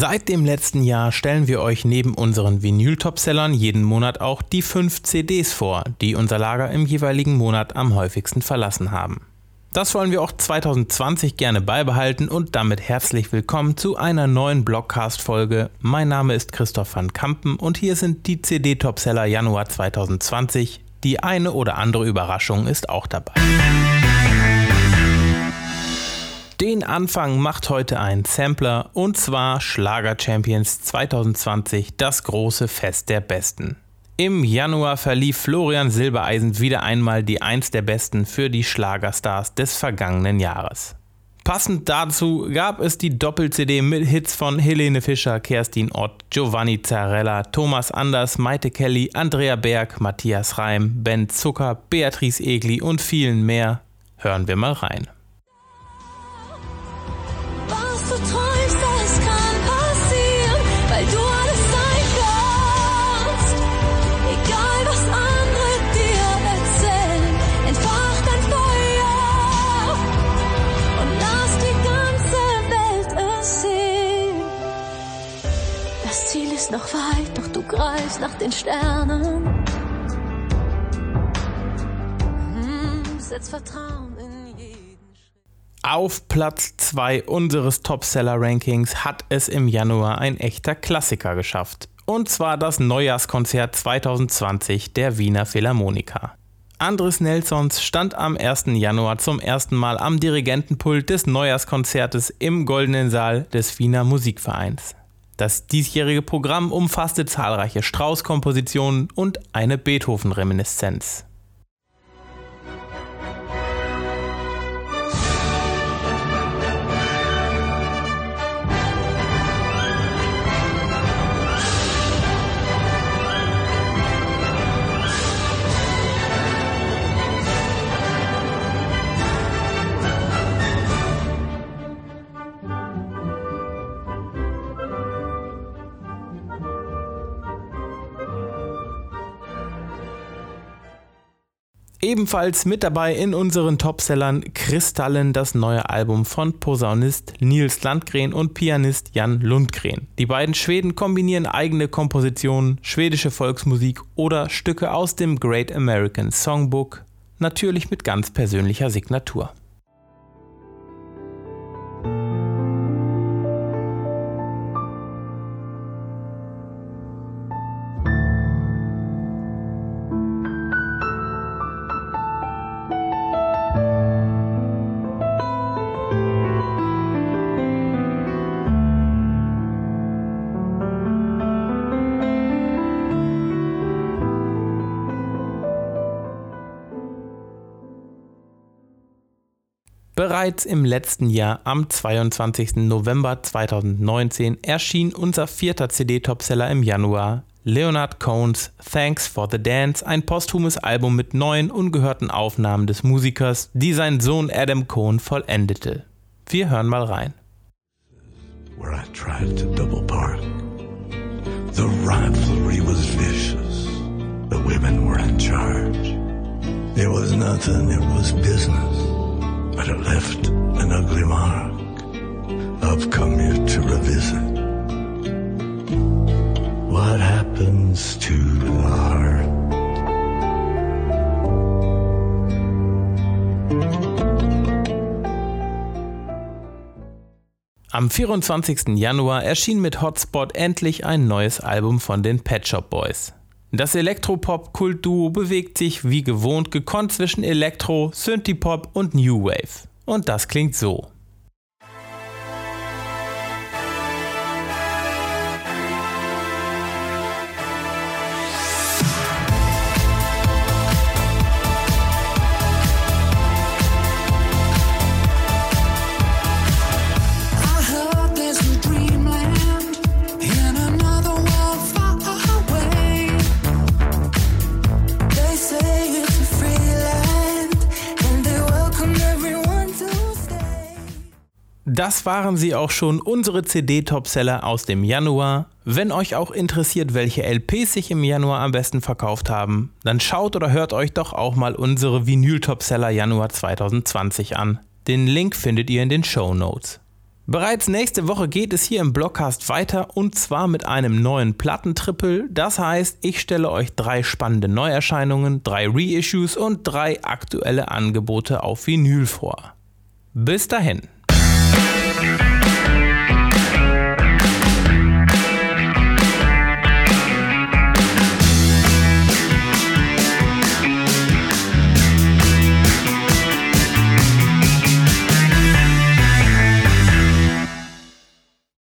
Seit dem letzten Jahr stellen wir euch neben unseren Vinyl-Topsellern jeden Monat auch die fünf CDs vor, die unser Lager im jeweiligen Monat am häufigsten verlassen haben. Das wollen wir auch 2020 gerne beibehalten und damit herzlich willkommen zu einer neuen Blogcast-Folge. Mein Name ist Christoph van Kampen und hier sind die CD-Topseller Januar 2020. Die eine oder andere Überraschung ist auch dabei. Den Anfang macht heute ein Sampler und zwar Schlager Champions 2020, das große Fest der Besten. Im Januar verlief Florian Silbereisen wieder einmal die Eins der Besten für die Schlagerstars des vergangenen Jahres. Passend dazu gab es die Doppel-CD mit Hits von Helene Fischer, Kerstin Ott, Giovanni Zarella, Thomas Anders, Maite Kelly, Andrea Berg, Matthias Reim, Ben Zucker, Beatrice Egli und vielen mehr. Hören wir mal rein. Greifst nach den Sternen. Hm, Setz Vertrauen in jeden. Auf Platz 2 unseres Topseller-Rankings hat es im Januar ein echter Klassiker geschafft. Und zwar das Neujahrskonzert 2020 der Wiener Philharmoniker. Andres Nelsons stand am 1. Januar zum ersten Mal am Dirigentenpult des Neujahrskonzertes im Goldenen Saal des Wiener Musikvereins. Das diesjährige Programm umfasste zahlreiche Strauß-Kompositionen und eine Beethoven-Reminiszenz. Ebenfalls mit dabei in unseren Topsellern Kristallen, das neue Album von Posaunist Nils Landgren und Pianist Jan Lundgren. Die beiden Schweden kombinieren eigene Kompositionen, schwedische Volksmusik oder Stücke aus dem Great American Songbook, natürlich mit ganz persönlicher Signatur. Bereits im letzten Jahr, am 22. November 2019, erschien unser vierter CD-Topseller im Januar, Leonard Cohns Thanks for the Dance, ein posthumes Album mit neuen, ungehörten Aufnahmen des Musikers, die sein Sohn Adam Cohn vollendete. Wir hören mal rein. where I tried to double park. The rivalry was vicious. The women were in charge. It was nothing, it was business. But it left an ugly mark. I've come here to revisit. What happens to the heart? Am 24. Januar erschien mit Hotspot endlich ein neues Album von den Pet Shop Boys. Das Elektropop-Kultduo bewegt sich wie gewohnt gekonnt zwischen Elektro, Synthie-Pop und New Wave. Und das klingt so. Das waren sie auch schon, unsere CD-Topseller aus dem Januar. Wenn euch auch interessiert, welche LPs sich im Januar am besten verkauft haben, dann schaut oder hört euch doch auch mal unsere Vinyl-Topseller Januar 2020 an. Den Link findet ihr in den Show Notes. Bereits nächste Woche geht es hier im Blockcast weiter und zwar mit einem neuen Plattentrippel. Das heißt, ich stelle euch drei spannende Neuerscheinungen, drei Reissues und drei aktuelle Angebote auf Vinyl vor. Bis dahin. Thank you.